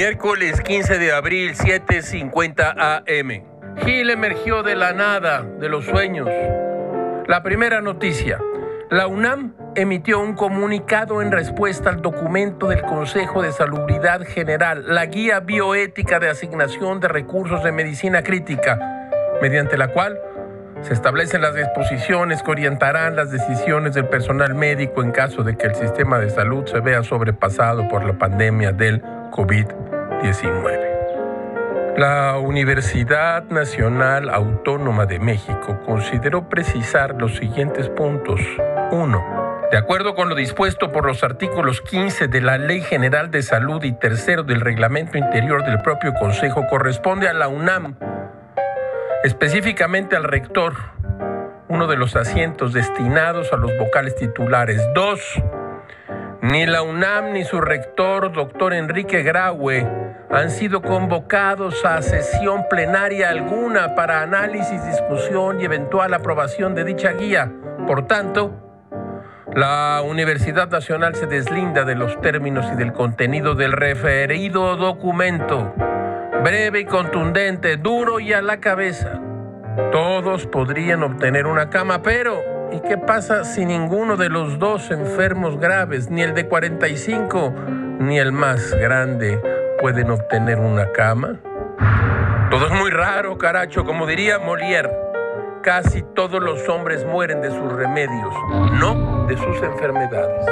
Miércoles 15 de abril, 7:50 AM. Gil emergió de la nada, de los sueños. La primera noticia. La UNAM emitió un comunicado en respuesta al documento del Consejo de Salubridad General, la Guía Bioética de Asignación de Recursos de Medicina Crítica, mediante la cual se establecen las disposiciones que orientarán las decisiones del personal médico en caso de que el sistema de salud se vea sobrepasado por la pandemia del COVID-19. La Universidad Nacional Autónoma de México consideró precisar los siguientes puntos. 1. De acuerdo con lo dispuesto por los artículos 15 de la Ley General de Salud y tercero del Reglamento Interior del propio Consejo, corresponde a la UNAM, específicamente al rector, uno de los asientos destinados a los vocales titulares. 2. Ni la UNAM ni su rector, doctor Enrique Graue, han sido convocados a sesión plenaria alguna para análisis, discusión y eventual aprobación de dicha guía. Por tanto, la Universidad Nacional se deslinda de los términos y del contenido del referido documento. Breve y contundente, duro y a la cabeza. Todos podrían obtener una cama, pero ¿Y qué pasa si ninguno de los dos enfermos graves, ni el de 45, ni el más grande, pueden obtener una cama? Todo es muy raro, caracho, como diría Molière. Casi todos los hombres mueren de sus remedios, no de sus enfermedades.